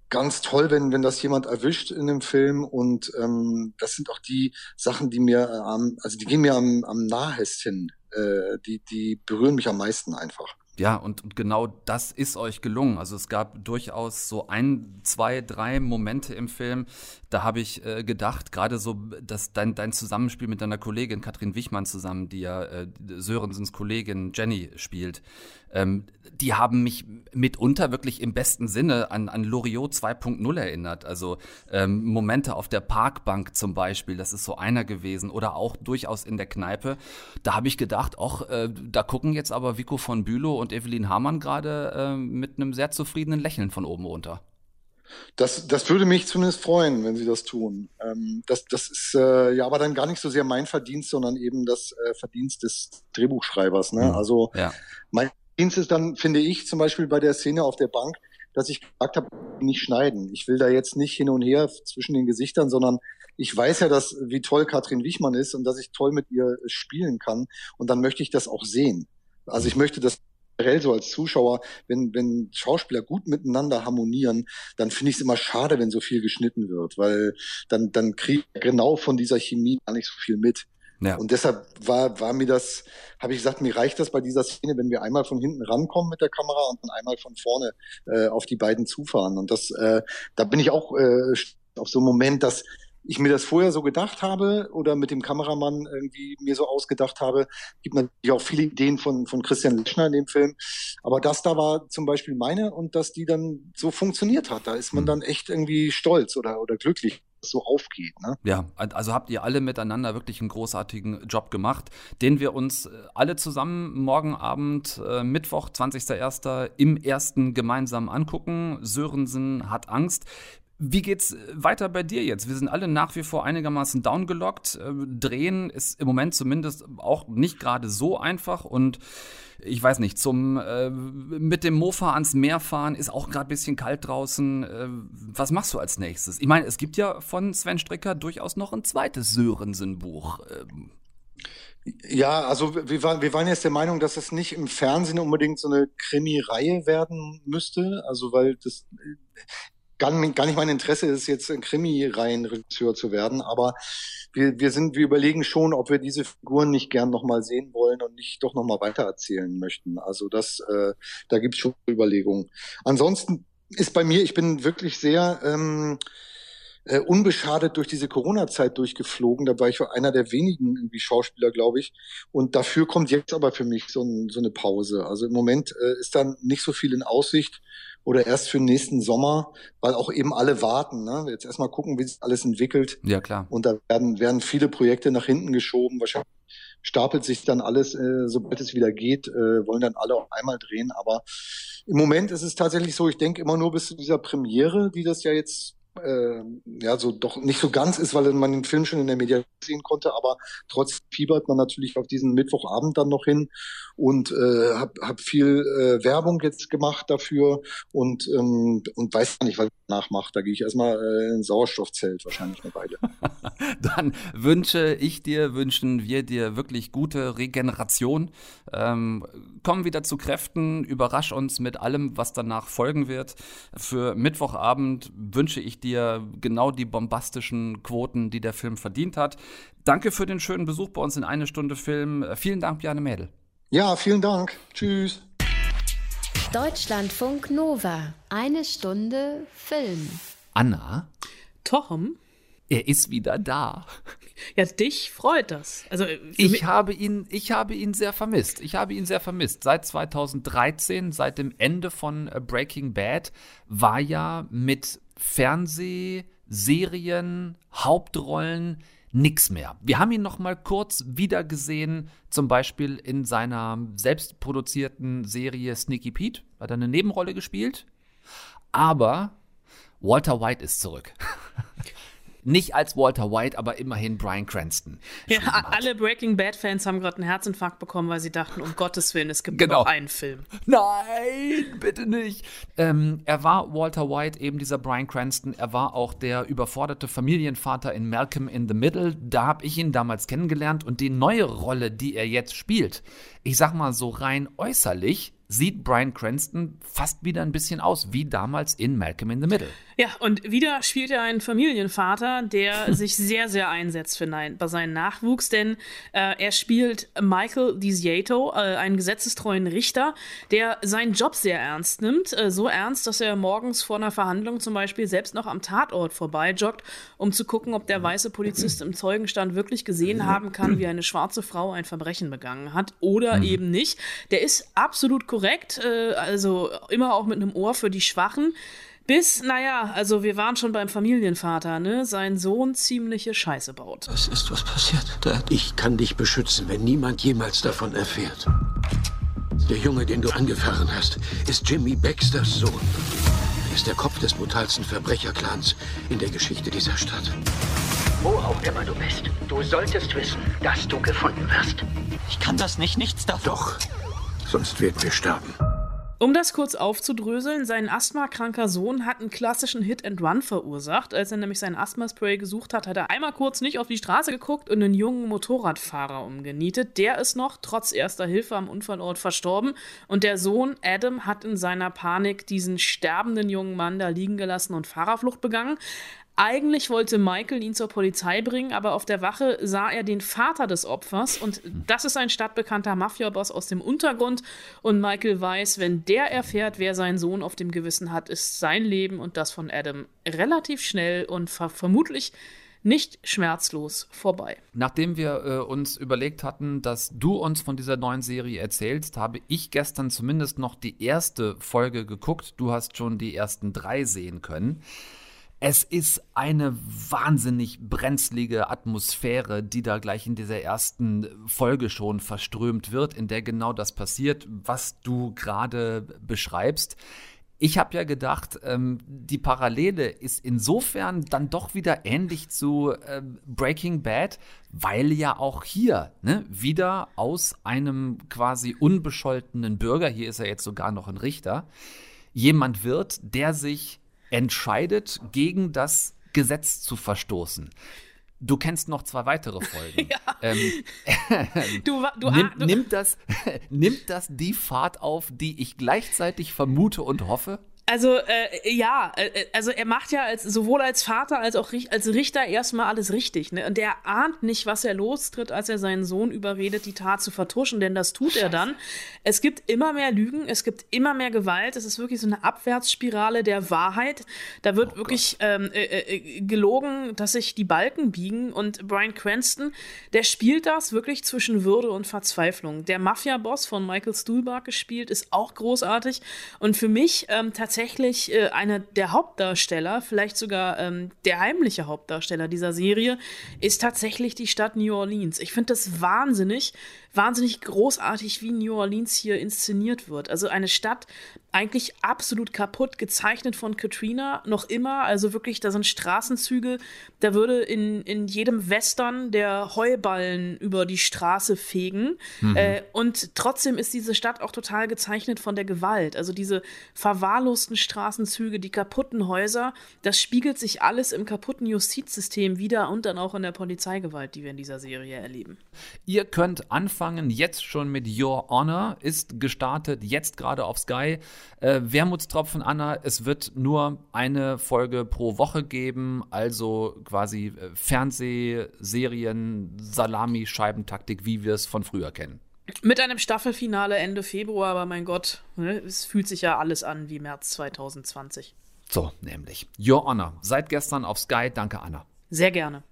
ganz toll, wenn, wenn das jemand erwischt in dem Film. Und ähm, das sind auch die Sachen, die mir am, also die gehen mir am, am nahesten äh, die, die berühren mich am meisten einfach. Ja, und, und, genau das ist euch gelungen. Also es gab durchaus so ein, zwei, drei Momente im Film, da habe ich äh, gedacht, gerade so, dass dein, dein Zusammenspiel mit deiner Kollegin Katrin Wichmann zusammen, die ja äh, Sörensens Kollegin Jenny spielt, ähm, die haben mich mitunter wirklich im besten Sinne an, an Loriot 2.0 erinnert. Also ähm, Momente auf der Parkbank zum Beispiel, das ist so einer gewesen. Oder auch durchaus in der Kneipe. Da habe ich gedacht, ach, äh, da gucken jetzt aber Vico von Bülow und Evelyn Hamann gerade äh, mit einem sehr zufriedenen Lächeln von oben runter. Das, das würde mich zumindest freuen, wenn sie das tun. Ähm, das, das ist äh, ja aber dann gar nicht so sehr mein Verdienst, sondern eben das äh, Verdienst des Drehbuchschreibers. Ne? Mhm. Also ja. mein Verdienst ist dann, finde ich, zum Beispiel bei der Szene auf der Bank, dass ich gesagt habe, nicht schneiden. Ich will da jetzt nicht hin und her zwischen den Gesichtern, sondern ich weiß ja, dass wie toll Katrin Wichmann ist und dass ich toll mit ihr spielen kann. Und dann möchte ich das auch sehen. Also ich möchte das generell so als Zuschauer, wenn, wenn Schauspieler gut miteinander harmonieren, dann finde ich es immer schade, wenn so viel geschnitten wird, weil dann, dann kriege ich genau von dieser Chemie gar nicht so viel mit. Ja. Und deshalb war, war mir das, habe ich gesagt, mir reicht das bei dieser Szene, wenn wir einmal von hinten rankommen mit der Kamera und dann einmal von vorne äh, auf die beiden zufahren. Und das, äh, da bin ich auch äh, auf so einen Moment, dass ich mir das vorher so gedacht habe oder mit dem Kameramann irgendwie mir so ausgedacht habe. Gibt natürlich auch viele Ideen von, von Christian Leschner in dem Film. Aber das da war zum Beispiel meine und dass die dann so funktioniert hat. Da ist man hm. dann echt irgendwie stolz oder, oder glücklich so aufgeht. Ne? Ja, also habt ihr alle miteinander wirklich einen großartigen Job gemacht, den wir uns äh, alle zusammen morgen Abend, äh, Mittwoch, 20.01. im ersten gemeinsam angucken. Sörensen hat Angst. Wie geht's weiter bei dir jetzt? Wir sind alle nach wie vor einigermaßen downgelockt. Äh, drehen ist im Moment zumindest auch nicht gerade so einfach und ich weiß nicht, zum äh, mit dem Mofa ans Meer fahren ist auch gerade ein bisschen kalt draußen. Äh, was machst du als nächstes? Ich meine, es gibt ja von Sven Stricker durchaus noch ein zweites Sörensen-Buch. Ähm. Ja, also wir waren, wir waren jetzt der Meinung, dass es nicht im Fernsehen unbedingt so eine Krimi-Reihe werden müsste. Also weil das gar, gar nicht mein Interesse ist, jetzt ein Krimi-Reihen-Regisseur zu werden, aber wir, wir sind, wir überlegen schon, ob wir diese Figuren nicht gern nochmal sehen wollen und nicht doch nochmal weitererzählen möchten. Also das, äh, da gibt es schon Überlegungen. Ansonsten ist bei mir, ich bin wirklich sehr ähm, äh, unbeschadet durch diese Corona-Zeit durchgeflogen. Da war ich einer der wenigen irgendwie Schauspieler, glaube ich. Und dafür kommt jetzt aber für mich so, ein, so eine Pause. Also im Moment äh, ist dann nicht so viel in Aussicht oder erst für den nächsten Sommer, weil auch eben alle warten. Ne? Jetzt erstmal gucken, wie sich alles entwickelt. Ja, klar. Und da werden, werden viele Projekte nach hinten geschoben. Wahrscheinlich stapelt sich dann alles, äh, sobald es wieder geht, äh, wollen dann alle auf einmal drehen. Aber im Moment ist es tatsächlich so, ich denke immer nur bis zu dieser Premiere, die das ja jetzt äh, ja so doch nicht so ganz ist, weil man den Film schon in der Media sehen konnte, aber trotzdem fiebert man natürlich auf diesen Mittwochabend dann noch hin und äh, habe hab viel äh, Werbung jetzt gemacht dafür und ähm, und weiß gar nicht, was ich danach mache. Da gehe ich erstmal äh, in Sauerstoffzelt wahrscheinlich eine Weile. dann wünsche ich dir, wünschen wir dir wirklich gute Regeneration. Ähm, komm wieder zu Kräften, überrasch uns mit allem, was danach folgen wird. Für Mittwochabend wünsche ich dir genau die bombastischen Quoten, die der Film verdient hat. Danke für den schönen Besuch bei uns in eine Stunde Film. Vielen Dank, Bjarne Mädel. Ja, vielen Dank. Tschüss. Deutschlandfunk Nova. Eine Stunde Film. Anna? Tom? Er ist wieder da. Ja, dich freut das. Also ich habe ihn, ich habe ihn sehr vermisst. Ich habe ihn sehr vermisst. Seit 2013, seit dem Ende von äh, Breaking Bad, war ja mit Fernseh, Serien, Hauptrollen nix mehr. Wir haben ihn noch mal kurz wiedergesehen, zum Beispiel in seiner selbstproduzierten Serie Sneaky Pete, hat er eine Nebenrolle gespielt. Aber Walter White ist zurück. Nicht als Walter White, aber immerhin Brian Cranston. Ja, alle Breaking Bad-Fans haben gerade einen Herzinfarkt bekommen, weil sie dachten, um Gottes Willen, es gibt genau. noch einen Film. Nein, bitte nicht. Ähm, er war Walter White, eben dieser Brian Cranston. Er war auch der überforderte Familienvater in Malcolm in the Middle. Da habe ich ihn damals kennengelernt und die neue Rolle, die er jetzt spielt, ich sag mal so rein äußerlich, sieht Brian Cranston fast wieder ein bisschen aus wie damals in Malcolm in the Middle. Ja, und wieder spielt er einen Familienvater, der sich sehr, sehr einsetzt für nein, bei seinem Nachwuchs, denn äh, er spielt Michael DiZiato, äh, einen gesetzestreuen Richter, der seinen Job sehr ernst nimmt. Äh, so ernst, dass er morgens vor einer Verhandlung zum Beispiel selbst noch am Tatort vorbeijoggt, um zu gucken, ob der weiße Polizist im Zeugenstand wirklich gesehen haben kann, wie eine schwarze Frau ein Verbrechen begangen hat oder mhm. eben nicht. Der ist absolut korrekt, äh, also immer auch mit einem Ohr für die Schwachen. Bis, naja, also wir waren schon beim Familienvater, ne? Sein Sohn ziemliche Scheiße baut. Was ist was passiert, Dad? Ich kann dich beschützen, wenn niemand jemals davon erfährt. Der Junge, den du angefahren hast, ist Jimmy Baxters Sohn. Er ist der Kopf des brutalsten Verbrecherclans in der Geschichte dieser Stadt. Wo auch immer du bist, du solltest wissen, dass du gefunden wirst. Ich kann das nicht, nichts davon. Doch, sonst werden wir sterben. Um das kurz aufzudröseln, sein asthmakranker Sohn hat einen klassischen Hit-and-Run verursacht. Als er nämlich sein Asthma-Spray gesucht hat, hat er einmal kurz nicht auf die Straße geguckt und einen jungen Motorradfahrer umgenietet. Der ist noch trotz erster Hilfe am Unfallort verstorben und der Sohn Adam hat in seiner Panik diesen sterbenden jungen Mann da liegen gelassen und Fahrerflucht begangen. Eigentlich wollte Michael ihn zur Polizei bringen, aber auf der Wache sah er den Vater des Opfers und das ist ein stadtbekannter Mafiaboss aus dem Untergrund und Michael weiß, wenn der erfährt, wer seinen Sohn auf dem Gewissen hat, ist sein Leben und das von Adam relativ schnell und ver vermutlich nicht schmerzlos vorbei. Nachdem wir äh, uns überlegt hatten, dass du uns von dieser neuen Serie erzählst, habe ich gestern zumindest noch die erste Folge geguckt. Du hast schon die ersten drei sehen können. Es ist eine wahnsinnig brenzlige Atmosphäre, die da gleich in dieser ersten Folge schon verströmt wird, in der genau das passiert, was du gerade beschreibst. Ich habe ja gedacht, ähm, die Parallele ist insofern dann doch wieder ähnlich zu äh, Breaking Bad, weil ja auch hier ne, wieder aus einem quasi unbescholtenen Bürger, hier ist er jetzt sogar noch ein Richter, jemand wird, der sich entscheidet, gegen das Gesetz zu verstoßen. Du kennst noch zwei weitere Folgen. Ja. Ähm, du, du, nimm, du, nimmt, das, nimmt das die Fahrt auf, die ich gleichzeitig vermute und hoffe? Also äh, ja, äh, also er macht ja als sowohl als Vater als auch als Richter erstmal alles richtig. Ne? Und der ahnt nicht, was er lostritt, als er seinen Sohn überredet, die Tat zu vertuschen, denn das tut er dann. Es gibt immer mehr Lügen, es gibt immer mehr Gewalt. Es ist wirklich so eine Abwärtsspirale der Wahrheit. Da wird oh wirklich ähm, äh, äh, gelogen, dass sich die Balken biegen. Und Brian Cranston, der spielt das wirklich zwischen Würde und Verzweiflung. Der Mafia-Boss von Michael Stuhlbarg gespielt, ist auch großartig. Und für mich ähm, tatsächlich tatsächlich äh, einer der Hauptdarsteller, vielleicht sogar ähm, der heimliche Hauptdarsteller dieser Serie, ist tatsächlich die Stadt New Orleans. Ich finde das wahnsinnig, wahnsinnig großartig, wie New Orleans hier inszeniert wird. Also eine Stadt eigentlich absolut kaputt, gezeichnet von Katrina, noch immer. Also wirklich, da sind Straßenzüge, da würde in, in jedem Western der Heuballen über die Straße fegen. Mhm. Äh, und trotzdem ist diese Stadt auch total gezeichnet von der Gewalt. Also diese verwahrlosten Straßenzüge, die kaputten Häuser, das spiegelt sich alles im kaputten Justizsystem wieder und dann auch in der Polizeigewalt, die wir in dieser Serie erleben. Ihr könnt anfangen angefangen, jetzt schon mit Your Honor, ist gestartet, jetzt gerade auf Sky. Äh, Wermutstropfen, Anna, es wird nur eine Folge pro Woche geben, also quasi äh, Fernsehserien, Salami-Scheibentaktik, wie wir es von früher kennen. Mit einem Staffelfinale Ende Februar, aber mein Gott, ne, es fühlt sich ja alles an wie März 2020. So, nämlich. Your Honor, seit gestern auf Sky. Danke, Anna. Sehr gerne.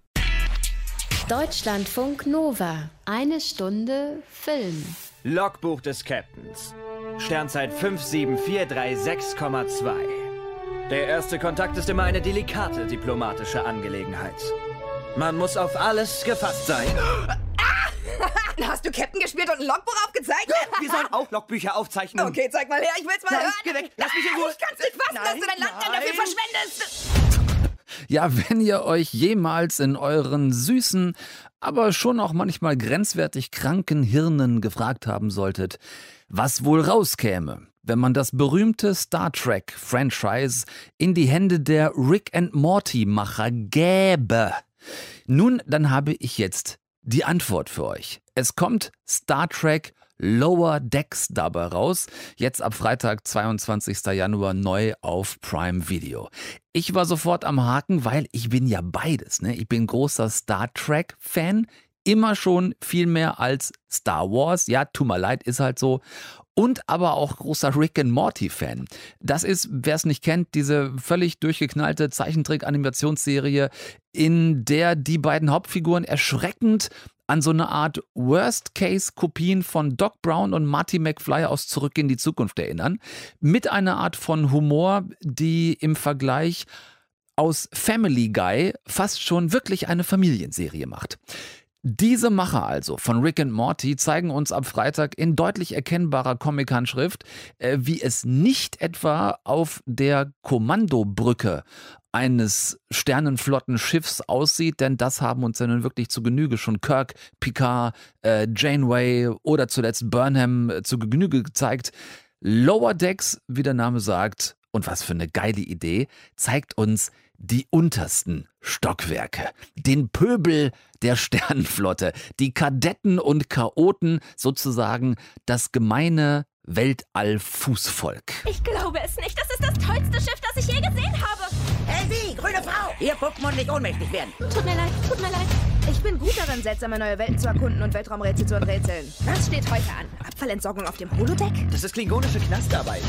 Deutschlandfunk Nova. Eine Stunde Film. Logbuch des Captains. Sternzeit 57436,2. Der erste Kontakt ist immer eine delikate diplomatische Angelegenheit. Man muss auf alles gefasst sein. Hast du Captain gespielt und ein Logbuch aufgezeichnet? Wir sollen auch Logbücher aufzeichnen. Okay, zeig mal her, ich will's mal Nein, hören. Geh weg, lass mich in Ruhe. Ich kann's nicht fassen, Nein, dass du dein Land dann dafür verschwendest. Ja, wenn ihr euch jemals in euren süßen, aber schon auch manchmal grenzwertig kranken Hirnen gefragt haben solltet, was wohl rauskäme, wenn man das berühmte Star Trek Franchise in die Hände der Rick and Morty Macher gäbe. Nun, dann habe ich jetzt die Antwort für euch. Es kommt Star Trek Lower Decks dabei raus. Jetzt ab Freitag, 22. Januar neu auf Prime Video. Ich war sofort am Haken, weil ich bin ja beides. Ne? Ich bin großer Star Trek-Fan. Immer schon viel mehr als Star Wars. Ja, tut mir leid, ist halt so. Und aber auch großer Rick and Morty-Fan. Das ist, wer es nicht kennt, diese völlig durchgeknallte Zeichentrick-Animationsserie, in der die beiden Hauptfiguren erschreckend an so eine Art Worst-Case-Kopien von Doc Brown und Marty McFly aus Zurück in die Zukunft erinnern. Mit einer Art von Humor, die im Vergleich aus Family Guy fast schon wirklich eine Familienserie macht. Diese Macher also von Rick and Morty zeigen uns ab Freitag in deutlich erkennbarer Comic-Handschrift, äh, wie es nicht etwa auf der Kommandobrücke eines Sternenflottenschiffs aussieht, denn das haben uns ja nun wirklich zu Genüge schon Kirk, Picard, äh, Janeway oder zuletzt Burnham äh, zu Genüge gezeigt. Lower Decks, wie der Name sagt, und was für eine geile Idee, zeigt uns die untersten Stockwerke, den Pöbel der Sternenflotte, die Kadetten und Chaoten, sozusagen das gemeine Weltall-Fußvolk. Ich glaube es nicht. Das ist das tollste Schiff, das ich je gesehen habe. Hey, Sie, grüne Frau! Hier gucken und nicht ohnmächtig werden. Tut mir leid, tut mir leid. Ich bin gut darin, seltsame neue Welten zu erkunden und Weltraumrätsel zu enträtseln. Was steht heute an? Abfallentsorgung auf dem Holodeck? Das ist klingonische Knastarbeit.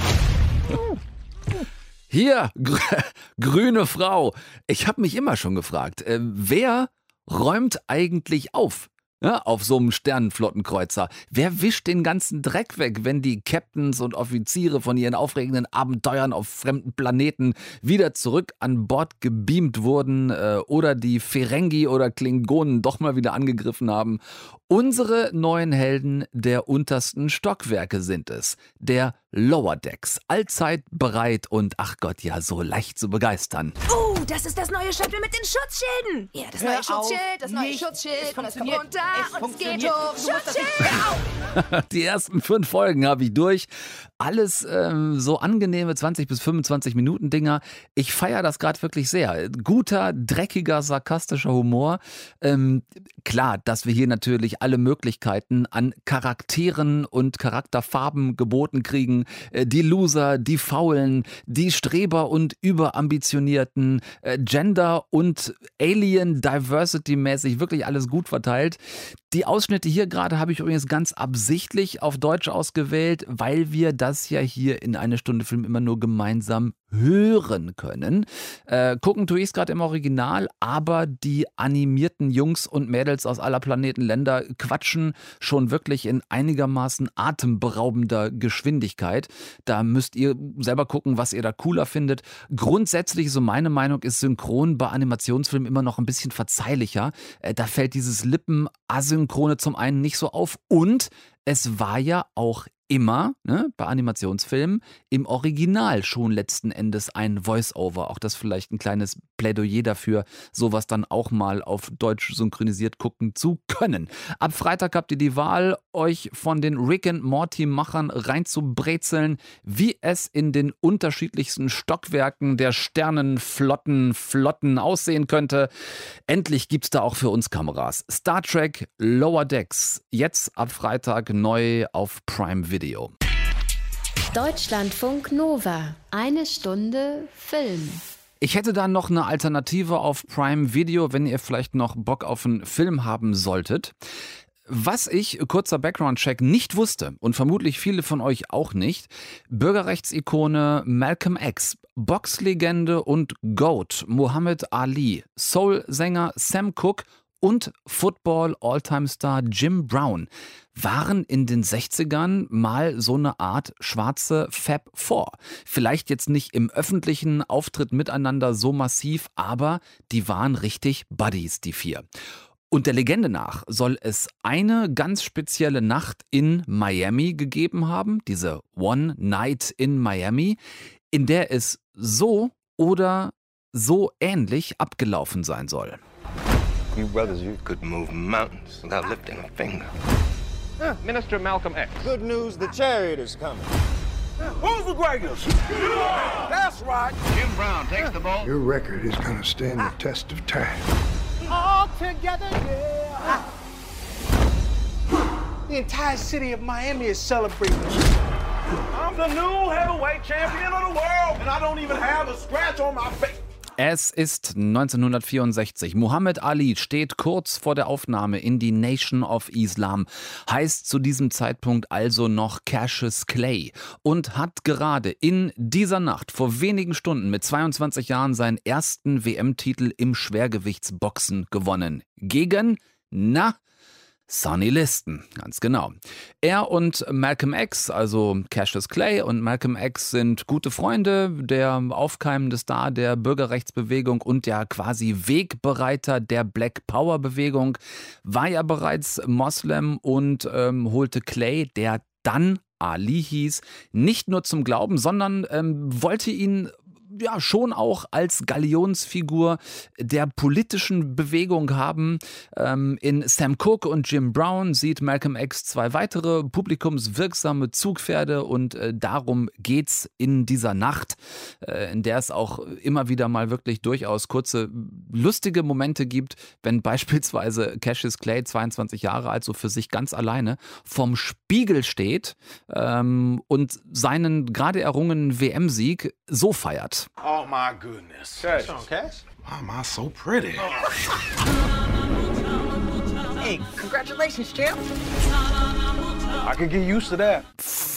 Hier, gr grüne Frau. Ich habe mich immer schon gefragt, äh, wer räumt eigentlich auf? Ja, auf so einem Sternenflottenkreuzer. Wer wischt den ganzen Dreck weg, wenn die Captains und Offiziere von ihren aufregenden Abenteuern auf fremden Planeten wieder zurück an Bord gebeamt wurden äh, oder die Ferengi oder Klingonen doch mal wieder angegriffen haben? Unsere neuen Helden der untersten Stockwerke sind es. Der Lower Decks. Allzeit bereit und ach Gott, ja, so leicht zu begeistern. Oh, das ist das neue Shuttle mit den Schutzschilden. Ja, das Hör neue auf, Schutzschild, das neue nicht. Schutzschild. Es kommt runter Es geht hoch. Die ersten fünf Folgen habe ich durch. Alles ähm, so angenehme 20 bis 25 Minuten Dinger. Ich feiere das gerade wirklich sehr. Guter, dreckiger, sarkastischer Humor. Ähm, klar, dass wir hier natürlich alle Möglichkeiten an Charakteren und Charakterfarben geboten kriegen. Äh, die Loser, die Faulen, die Streber und Überambitionierten, äh, Gender und Alien Diversity mäßig wirklich alles gut verteilt. Die Ausschnitte hier gerade habe ich übrigens ganz absichtlich auf Deutsch ausgewählt, weil wir das ja hier in eine Stunde Film immer nur gemeinsam hören können. Äh, gucken tue ich es gerade im Original, aber die animierten Jungs und Mädels aus aller Planeten Länder quatschen schon wirklich in einigermaßen atemberaubender Geschwindigkeit. Da müsst ihr selber gucken, was ihr da cooler findet. Grundsätzlich, so meine Meinung, ist Synchron bei Animationsfilmen immer noch ein bisschen verzeihlicher. Äh, da fällt dieses Lippen-Asynchrone zum einen nicht so auf und es war ja auch immer ne, bei Animationsfilmen im Original schon letzten Endes ein Voice-Over. Auch das vielleicht ein kleines Plädoyer dafür, sowas dann auch mal auf Deutsch synchronisiert gucken zu können. Ab Freitag habt ihr die Wahl, euch von den Rick and Morty-Machern reinzubrezeln, wie es in den unterschiedlichsten Stockwerken der Sternenflotten, Flotten aussehen könnte. Endlich gibt's da auch für uns Kameras. Star Trek Lower Decks, jetzt ab Freitag neu auf Prime Video. Deutschlandfunk Nova. Eine Stunde Film. Ich hätte da noch eine Alternative auf Prime Video, wenn ihr vielleicht noch Bock auf einen Film haben solltet. Was ich, kurzer Background-Check, nicht wusste und vermutlich viele von euch auch nicht, Bürgerrechtsikone Malcolm X, Boxlegende und GOAT Muhammad Ali, Soul-Sänger Sam Cooke und Football-All-Time-Star Jim Brown waren in den 60ern mal so eine Art schwarze Fab Four. Vielleicht jetzt nicht im öffentlichen Auftritt miteinander so massiv, aber die waren richtig Buddies, die vier. Und der Legende nach soll es eine ganz spezielle Nacht in Miami gegeben haben, diese One Night in Miami, in der es so oder so ähnlich abgelaufen sein soll. You brothers, you could move mountains without lifting a finger. Minister Malcolm X. Good news, the chariot is coming. Who's the greatest? That's right. Jim Brown takes the ball. Your record is going to stand the test of time. All together, yeah. The entire city of Miami is celebrating. I'm the new heavyweight champion of the world, and I don't even have a scratch on my face. Es ist 1964. Muhammad Ali steht kurz vor der Aufnahme in die Nation of Islam, heißt zu diesem Zeitpunkt also noch Cassius Clay und hat gerade in dieser Nacht vor wenigen Stunden mit 22 Jahren seinen ersten WM-Titel im Schwergewichtsboxen gewonnen. Gegen, na, Sonny Liston, ganz genau. Er und Malcolm X, also Cassius Clay und Malcolm X sind gute Freunde, der aufkeimende Star der Bürgerrechtsbewegung und der quasi Wegbereiter der Black Power Bewegung, war ja bereits Moslem und ähm, holte Clay, der dann Ali hieß, nicht nur zum Glauben, sondern ähm, wollte ihn ja schon auch als Galionsfigur der politischen Bewegung haben. Ähm, in Sam Cooke und Jim Brown sieht Malcolm X zwei weitere publikumswirksame Zugpferde und äh, darum geht's in dieser Nacht, äh, in der es auch immer wieder mal wirklich durchaus kurze lustige Momente gibt, wenn beispielsweise Cassius Clay, 22 Jahre alt, so für sich ganz alleine vom Spiegel steht ähm, und seinen gerade errungenen WM-Sieg so feiert. Oh my goodness. Cash. Cash? Why am I so pretty? Oh. Hey, congratulations, champ. I could get used to that.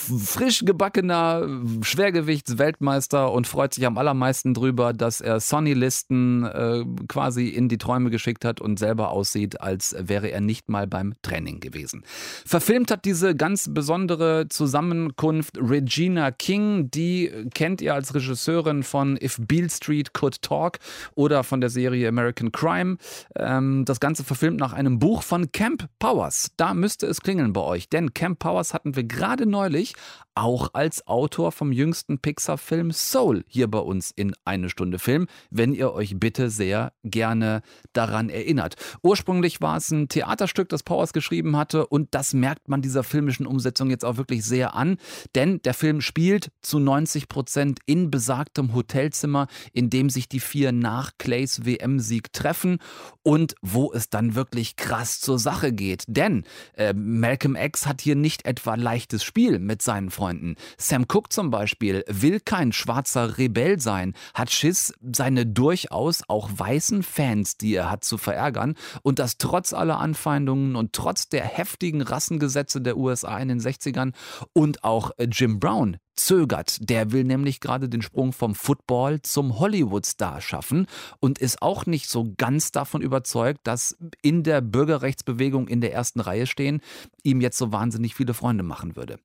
frisch gebackener Schwergewichtsweltmeister und freut sich am allermeisten drüber, dass er Sonny Listen äh, quasi in die Träume geschickt hat und selber aussieht, als wäre er nicht mal beim Training gewesen. Verfilmt hat diese ganz besondere Zusammenkunft Regina King, die kennt ihr als Regisseurin von If Beale Street Could Talk oder von der Serie American Crime. Ähm, das Ganze verfilmt nach einem Buch von Camp Powers. Da müsste es klingeln bei euch, denn Camp Powers hatten wir gerade neulich auch als Autor vom jüngsten Pixar-Film Soul hier bei uns in Eine Stunde Film, wenn ihr euch bitte sehr gerne daran erinnert. Ursprünglich war es ein Theaterstück, das Powers geschrieben hatte und das merkt man dieser filmischen Umsetzung jetzt auch wirklich sehr an, denn der Film spielt zu 90 Prozent in besagtem Hotelzimmer, in dem sich die vier nach Clays WM-Sieg treffen und wo es dann wirklich krass zur Sache geht. Denn äh, Malcolm X hat hier nicht etwa leichtes Spiel mit seinen Freunden. Sam Cooke zum Beispiel will kein schwarzer Rebell sein, hat Schiss, seine durchaus auch weißen Fans, die er hat, zu verärgern und das trotz aller Anfeindungen und trotz der heftigen Rassengesetze der USA in den 60ern und auch äh, Jim Brown zögert. Der will nämlich gerade den Sprung vom Football zum Hollywood-Star schaffen und ist auch nicht so ganz davon überzeugt, dass in der Bürgerrechtsbewegung in der ersten Reihe stehen ihm jetzt so wahnsinnig viele Freunde machen würde.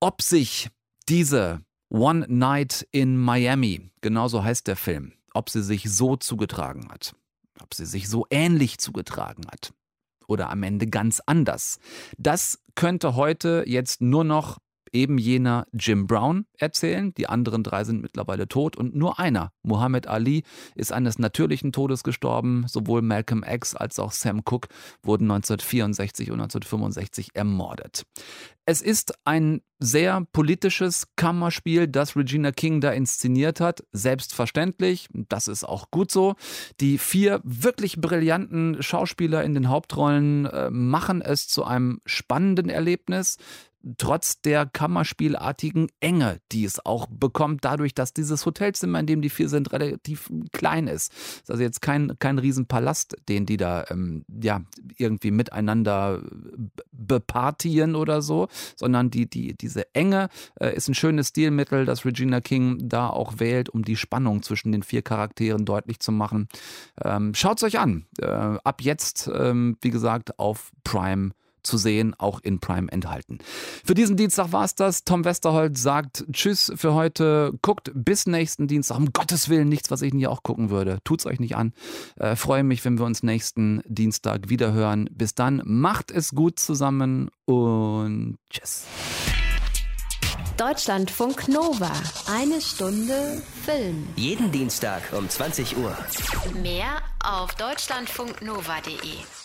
Ob sich diese One Night in Miami, genauso heißt der Film, ob sie sich so zugetragen hat, ob sie sich so ähnlich zugetragen hat oder am Ende ganz anders, das könnte heute jetzt nur noch eben jener Jim Brown erzählen. Die anderen drei sind mittlerweile tot und nur einer, Muhammad Ali, ist eines natürlichen Todes gestorben. Sowohl Malcolm X als auch Sam Cooke wurden 1964 und 1965 ermordet. Es ist ein sehr politisches Kammerspiel, das Regina King da inszeniert hat. Selbstverständlich, das ist auch gut so. Die vier wirklich brillanten Schauspieler in den Hauptrollen äh, machen es zu einem spannenden Erlebnis trotz der Kammerspielartigen Enge, die es auch bekommt, dadurch, dass dieses Hotelzimmer, in dem die vier sind, relativ klein ist. Das ist also jetzt kein, kein Riesenpalast, den die da ähm, ja, irgendwie miteinander bepartieren oder so, sondern die, die, diese Enge äh, ist ein schönes Stilmittel, das Regina King da auch wählt, um die Spannung zwischen den vier Charakteren deutlich zu machen. Ähm, Schaut es euch an. Äh, ab jetzt, ähm, wie gesagt, auf Prime zu sehen, auch in Prime enthalten. Für diesen Dienstag war es das. Tom Westerholt sagt Tschüss für heute. Guckt bis nächsten Dienstag. Um Gottes Willen nichts, was ich nie auch gucken würde. Tut's euch nicht an. Äh, freue mich, wenn wir uns nächsten Dienstag wieder hören. Bis dann, macht es gut zusammen und tschüss. Deutschlandfunk Nova. Eine Stunde Film. Jeden Dienstag um 20 Uhr. Mehr auf deutschlandfunknova.de.